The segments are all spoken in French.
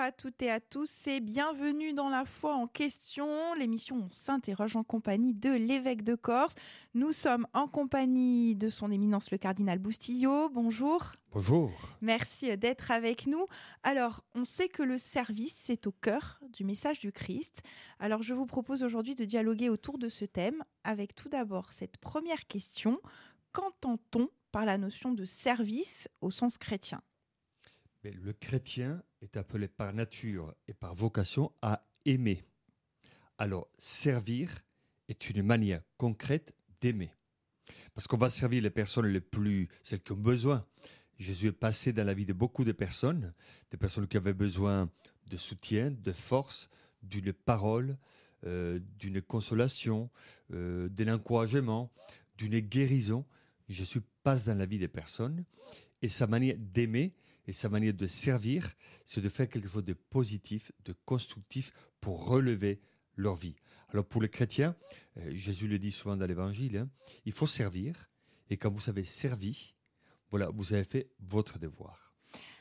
à toutes et à tous et bienvenue dans la foi en question, l'émission On s'interroge en compagnie de l'évêque de Corse. Nous sommes en compagnie de son éminence le cardinal Boustillot. Bonjour. Bonjour. Merci d'être avec nous. Alors, on sait que le service, c'est au cœur du message du Christ. Alors, je vous propose aujourd'hui de dialoguer autour de ce thème avec tout d'abord cette première question. Qu'entend-on par la notion de service au sens chrétien? Mais Le chrétien est appelé par nature et par vocation à aimer. Alors, servir est une manière concrète d'aimer. Parce qu'on va servir les personnes les plus, celles qui ont besoin. Jésus est passé dans la vie de beaucoup de personnes, des personnes qui avaient besoin de soutien, de force, d'une parole, euh, d'une consolation, euh, d'un encouragement, d'une guérison. Jésus passe dans la vie des personnes et sa manière d'aimer et sa manière de servir, c'est de faire quelque chose de positif, de constructif pour relever leur vie. Alors pour les chrétiens, euh, Jésus le dit souvent dans l'évangile, hein, il faut servir et quand vous avez servi, voilà, vous avez fait votre devoir.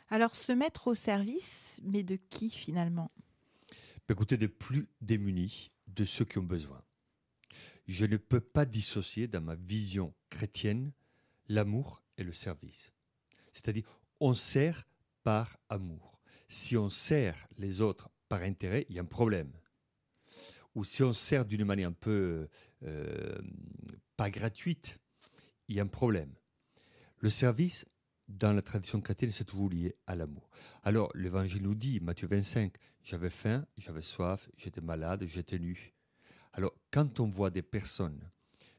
Alors, se mettre au service, mais de qui finalement? Écoutez, des plus démunis, de ceux qui ont besoin. Je ne peux pas dissocier dans ma vision chrétienne l'amour et le service. C'est-à-dire, on sert par amour. Si on sert les autres par intérêt, il y a un problème. Ou si on sert d'une manière un peu euh, pas gratuite, il y a un problème. Le service, dans la tradition chrétienne, c'est toujours lié à l'amour. Alors, l'évangile nous dit, Matthieu 25, j'avais faim, j'avais soif, j'étais malade, j'étais nu. Alors, quand on voit des personnes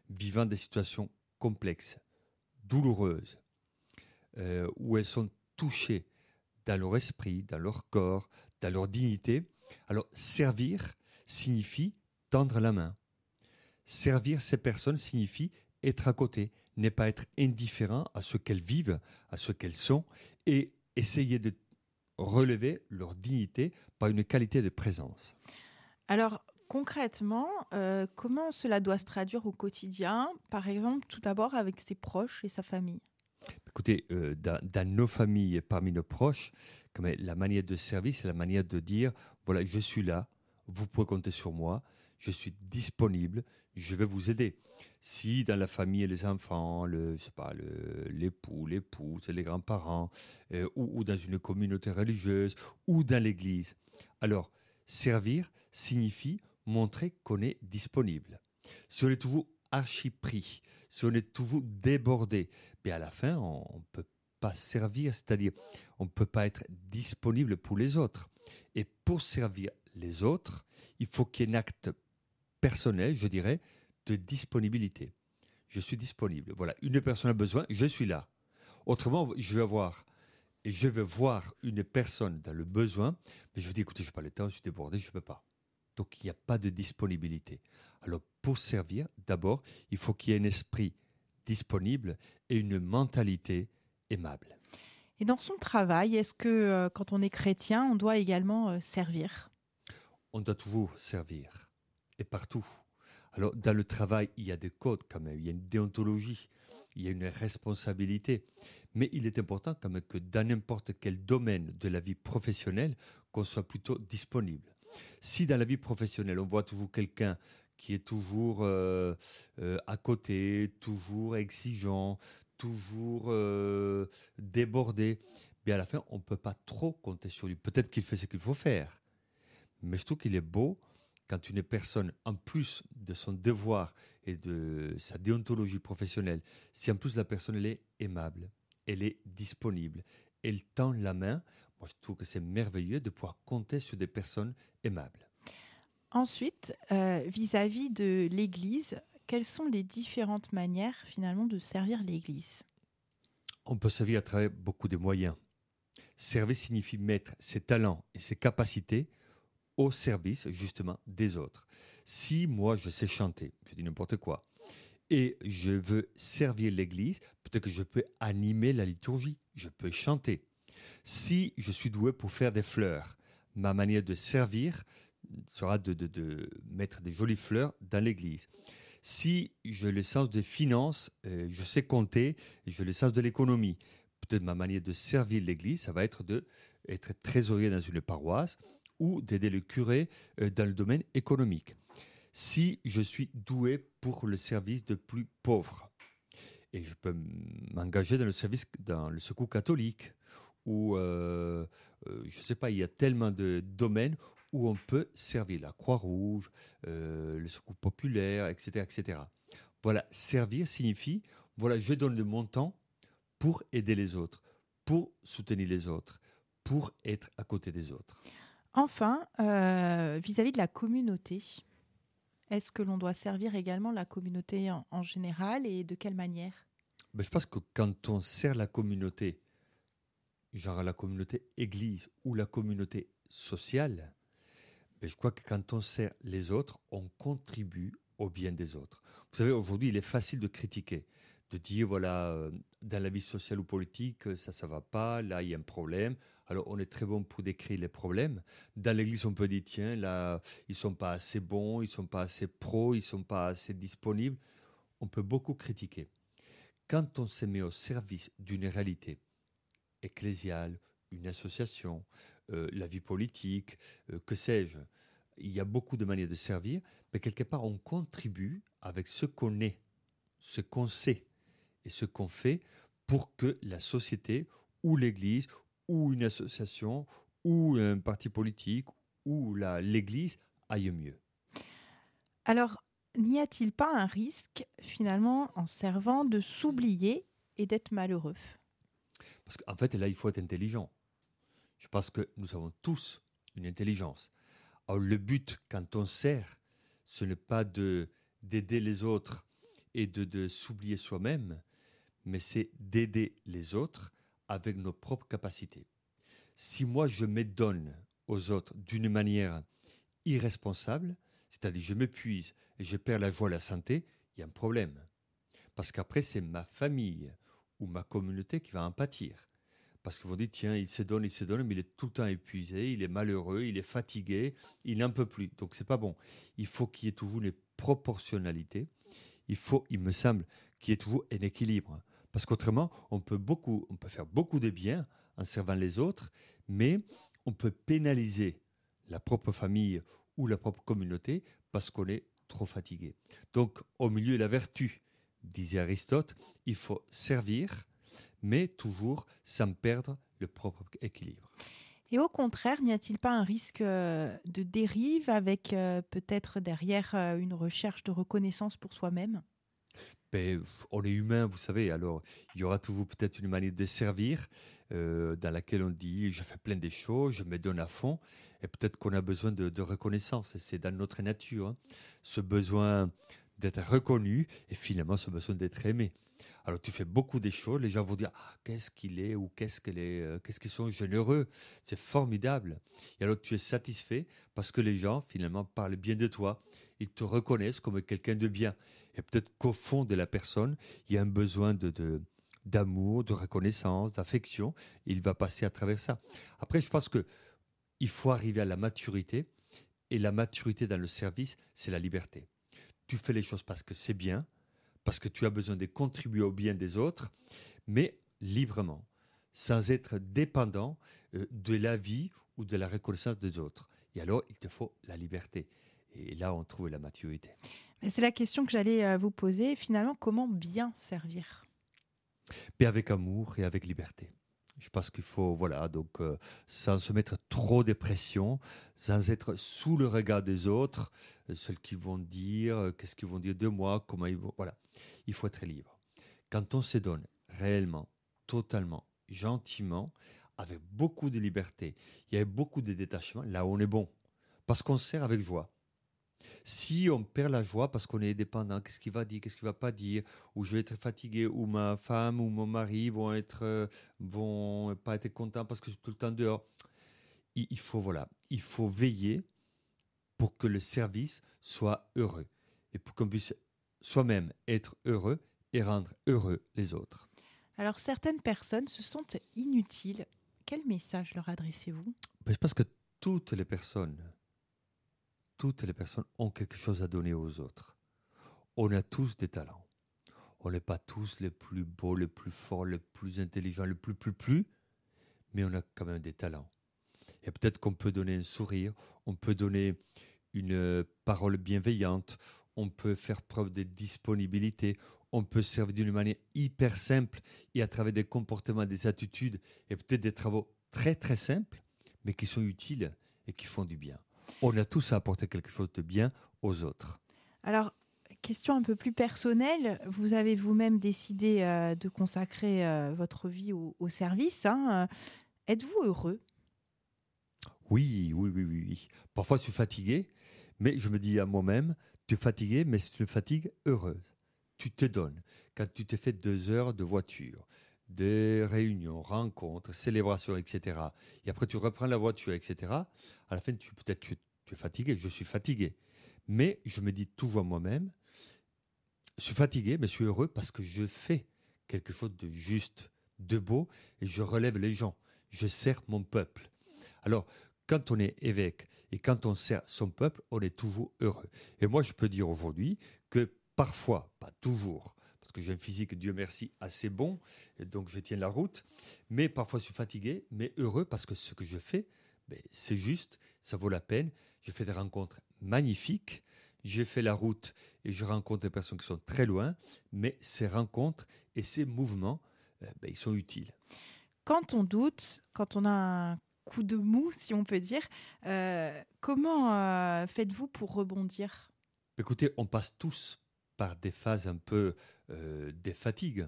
vivant des situations complexes, douloureuses, euh, où elles sont touchées dans leur esprit, dans leur corps, dans leur dignité, alors servir signifie tendre la main. Servir ces personnes signifie être à côté, n'est pas être indifférent à ce qu'elles vivent, à ce qu'elles sont, et essayer de relever leur dignité par une qualité de présence. Alors, concrètement, euh, comment cela doit se traduire au quotidien, par exemple, tout d'abord avec ses proches et sa famille Écoutez, euh, dans, nos familles et parmi nos proches, comme la manière de servir, c'est la manière de dire, voilà, je suis là, vous pouvez compter sur moi, je suis disponible, je vais vous aider. Si dans la famille, les enfants, le, je sais pas, l'époux, l'épouse, les grands-parents, euh, ou, ou, dans une communauté religieuse, ou dans l'église, alors servir signifie montrer qu'on est disponible. Si on est toujours archi pris, si on est toujours débordé, mais à la fin, on ne peut pas servir, c'est-à-dire on ne peut pas être disponible pour les autres. Et pour servir les autres, il faut qu'il y ait un acte personnel, je dirais, de disponibilité. Je suis disponible. Voilà, une personne a besoin, je suis là. Autrement, je vais avoir et je vais voir une personne dans le besoin, mais je vais dire écoutez, je n'ai pas le temps, je suis débordé, je ne peux pas. Donc il n'y a pas de disponibilité. Alors pour servir, d'abord, il faut qu'il y ait un esprit disponible et une mentalité aimable. Et dans son travail, est-ce que euh, quand on est chrétien, on doit également euh, servir? On doit toujours servir. Et partout. Alors dans le travail, il y a des codes quand même, il y a une déontologie, il y a une responsabilité. Mais il est important quand même que dans n'importe quel domaine de la vie professionnelle, qu'on soit plutôt disponible. Si dans la vie professionnelle, on voit toujours quelqu'un qui est toujours euh, euh, à côté, toujours exigeant, toujours euh, débordé, bien à la fin, on ne peut pas trop compter sur lui. Peut-être qu'il fait ce qu'il faut faire, mais je trouve qu'il est beau quand une personne, en plus de son devoir et de sa déontologie professionnelle, si en plus la personne elle est aimable, elle est disponible, elle tend la main, moi je trouve que c'est merveilleux de pouvoir compter sur des personnes aimables. Ensuite, euh, vis-à-vis de l'Église, quelles sont les différentes manières finalement de servir l'Église? On peut servir à travers beaucoup de moyens. Servir signifie mettre ses talents et ses capacités au service justement des autres. Si moi je sais chanter, je dis n'importe quoi, et je veux servir l'Église, peut-être que je peux animer la liturgie, je peux chanter. Si je suis doué pour faire des fleurs, ma manière de servir sera de, mettre des jolies fleurs dans l'église. Si j'ai le sens des finances, euh, je sais compter, j'ai le sens de l'économie, peut-être ma manière de servir l'église, ça va être de être trésorier dans une paroisse ou d'aider le curé euh, dans le domaine économique. Si je suis doué pour le service de plus pauvres, et je peux m'engager dans le service, dans le secours catholique, ou euh, je ne sais pas, il y a tellement de domaines où on peut servir la Croix-Rouge, le secours populaire, etc., etc. Voilà, servir signifie, voilà, je donne de mon temps pour aider les autres, pour soutenir les autres, pour être à côté des autres. Enfin, euh, vis-à-vis de la communauté, est-ce que l'on doit servir également la communauté en, général et de quelle manière? Ben, Je pense que quand on sert la communauté, genre la communauté église ou la communauté sociale, ben, je crois que quand on sert les autres, on contribue au bien des autres. Vous savez, aujourd'hui, il est facile de critiquer de dire, voilà, euh, dans la vie sociale ou politique, ça, ça va pas, là, il y a un problème. Alors, on est très bon pour décrire les problèmes. Dans l'église, on peut dire, tiens, là, ils sont pas assez bons, ils sont pas assez pros, ils sont pas assez disponibles. On peut beaucoup critiquer. Quand on se met au service d'une réalité ecclésiale, une association, euh, la vie politique, euh, que sais-je, il y a beaucoup de manières de servir, mais quelque part, on contribue avec ce qu'on est, ce qu'on sait et ce qu'on fait pour que la société ou l'Église ou une association ou un parti politique ou l'Église aille mieux. Alors, n'y a-t-il pas un risque finalement en servant de s'oublier et d'être malheureux? Parce qu'en fait, là, il faut être intelligent. Je pense que nous avons tous une intelligence. Le but, quand on sert, ce n'est pas de d'aider les autres et de, s'oublier soi-même, mais c'est d'aider les autres avec nos propres capacités. Si moi je me donne aux autres d'une manière irresponsable, c'est-à-dire je m'épuise et je perds la joie et la santé, il y a un problème. Parce qu'après, c'est ma famille ou ma communauté qui va en pâtir. Parce qu'ils vont dire, tiens, il se donne, il se donne, mais il est tout le temps épuisé, il est malheureux, il est fatigué, il n'en peut plus. Donc c'est pas bon. Il faut qu'il y ait toujours une proportionnalité. Il faut, il me semble, qu'il y ait toujours un équilibre. Parce qu'autrement, on peut beaucoup, on peut faire beaucoup de bien en servant les autres, mais on peut pénaliser la propre famille ou la propre communauté parce qu'on est trop fatigué. Donc, au milieu de la vertu, disait Aristote, il faut servir, mais toujours sans perdre le propre équilibre. Et au contraire, n'y a-t-il pas un risque euh, de dérive avec euh, peut-être derrière euh, une recherche de reconnaissance pour soi-même? Ben, on est humain, vous savez, alors il y aura toujours peut-être une manière de servir euh, dans laquelle on dit je fais plein de choses, je me donne à fond, et peut-être qu'on a besoin de, reconnaissance, c'est dans notre nature, hein. ce besoin d'être reconnu et finalement ce besoin d'être aimé. Alors tu fais beaucoup de choses, les gens vont dire ah, qu'est-ce qu'il est ou qu'est-ce qu'elle est, euh, qu'est-ce qu'ils sont généreux, c'est formidable. Et alors tu es satisfait parce que les gens finalement parlent bien de toi, ils te reconnaissent comme quelqu'un de bien. Et peut-être qu'au fond de la personne, il y a un besoin de, d'amour, de reconnaissance, d'affection. Il va passer à travers ça. Après, je pense que il faut arriver à la maturité. Et la maturité dans le service, c'est la liberté. Tu fais les choses parce que c'est bien, parce que tu as besoin de contribuer au bien des autres, mais librement, sans être dépendant euh, de la vie ou de la reconnaissance des autres. Et alors, il te faut la liberté. Et là, on trouve la maturité. C'est la question que j'allais euh, vous poser. Finalement, comment bien servir? Mais avec amour et avec liberté. Je pense qu'il faut, voilà, donc euh, sans se mettre trop de pression, sans être sous le regard des autres, euh, qui vont dire, qu'est-ce qu'ils vont dire de moi, comment ils vont, voilà. Il faut être libre. Quand on se donne réellement, totalement, gentiment, avec beaucoup de liberté, il y a beaucoup de détachement, là on est bon. Parce qu'on sert avec joie. Si on perd la joie parce qu'on est dépendant, qu'est-ce qu'il va dire, qu'est-ce qu'il va pas dire, ou je vais être fatigué, ou ma femme ou mon mari vont être, euh, vont pas être contents parce que je suis tout le temps dehors. Il, faut voilà, il faut veiller pour que le service soit heureux et pour qu'on puisse soi-même être heureux et rendre heureux les autres. Alors certaines personnes se sentent inutiles. Quel message leur adressez-vous? Ben, Je pense que toutes les personnes toutes les personnes ont quelque chose à donner aux autres. On a tous des talents. On n'est pas tous les plus beaux, les plus forts, les plus intelligents, les plus plus plus, mais on a quand même des talents. Et peut-être qu'on peut donner un sourire, on peut donner une parole bienveillante, on peut faire preuve de disponibilité, on peut servir d'une manière hyper simple et à travers des comportements, des attitudes et peut-être des travaux très très simples, mais qui sont utiles et qui font du bien. On a tous à apporter quelque chose de bien aux autres. Alors, question un peu plus personnelle, vous avez vous-même décidé euh, de consacrer euh, votre vie au, service. Hein. Êtes-vous heureux? Oui, oui, oui, oui. Parfois, je suis fatigué, mais je me dis à moi-même, tu es fatigué, mais c'est une fatigue heureuse. Tu te donnes. Quand tu te fais deux heures de voiture, des réunions, rencontres, célébrations, etc. Et après, tu reprends la voiture, etc. À la fin, tu peut-être tu, es fatigué. Je suis fatigué, mais je me dis toujours moi-même, je suis fatigué, mais je suis heureux parce que je fais quelque chose de juste, de beau, et je relève les gens. Je sers mon peuple. Alors, quand on est évêque et quand on sert son peuple, on est toujours heureux. Et moi, je peux dire aujourd'hui que parfois, pas toujours, parce que j'ai un physique, Dieu merci, assez bon, et donc je tiens la route, mais parfois je suis fatigué, mais heureux parce que ce que je fais, ben, c'est juste, ça vaut la peine. Je fais des rencontres magnifiques, j'ai fait la route et je rencontre des personnes qui sont très loin, mais ces rencontres et ces mouvements, euh, ben, ils sont utiles. Quand on doute, quand on a un coup de mou, si on peut dire. Euh, comment euh, faites-vous pour rebondir? Écoutez, on passe tous par des phases un peu euh, des fatigues.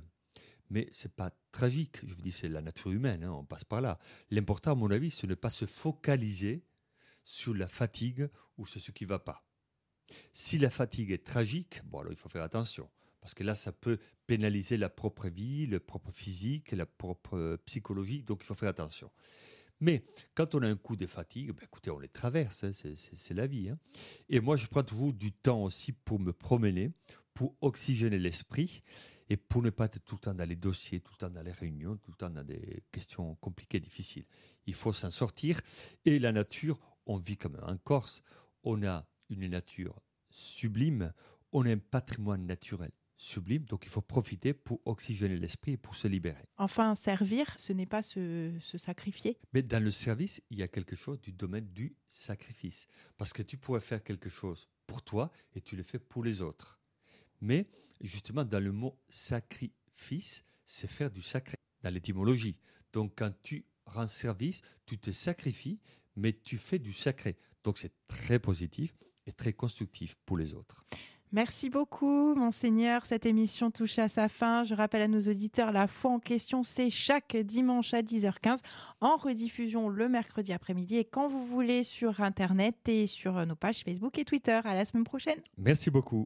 Mais c'est pas tragique. Je vous dis, c'est la nature humaine. Hein, on passe par là. L'important, à mon avis, c'est de ne pas se focaliser sur la fatigue ou sur ce qui va pas. Si la fatigue est tragique, bon alors il faut faire attention parce que là, ça peut pénaliser la propre vie, le propre physique, la propre psychologie. Donc, il faut faire attention. Mais quand on a un coup de fatigue, ben écoutez, on les traverse, hein, c'est la vie. Hein. Et moi, je prends toujours du temps aussi pour me promener, pour oxygéner l'esprit et pour ne pas être tout le temps dans les dossiers, tout le temps dans les réunions, tout le temps dans des questions compliquées, difficiles. Il faut s'en sortir. Et la nature, on vit comme en Corse. On a une nature sublime, on a un patrimoine naturel sublime. Donc il faut profiter pour oxygéner l'esprit et pour se libérer. Enfin, servir, ce n'est pas se, sacrifier. Mais dans le service, il y a quelque chose du domaine du sacrifice. Parce que tu pourrais faire quelque chose pour toi et tu le fais pour les autres. Mais justement, dans le mot sacrifice, c'est faire du sacré, dans l'étymologie. Donc quand tu rends service, tu te sacrifies, mais tu fais du sacré. Donc c'est très positif et très constructif pour les autres. Merci beaucoup, monseigneur. Cette émission touche à sa fin. Je rappelle à nos auditeurs, la foi en question, c'est chaque dimanche à 10h15, en rediffusion le mercredi après-midi et quand vous voulez sur Internet et sur nos pages Facebook et Twitter. À la semaine prochaine. Merci beaucoup.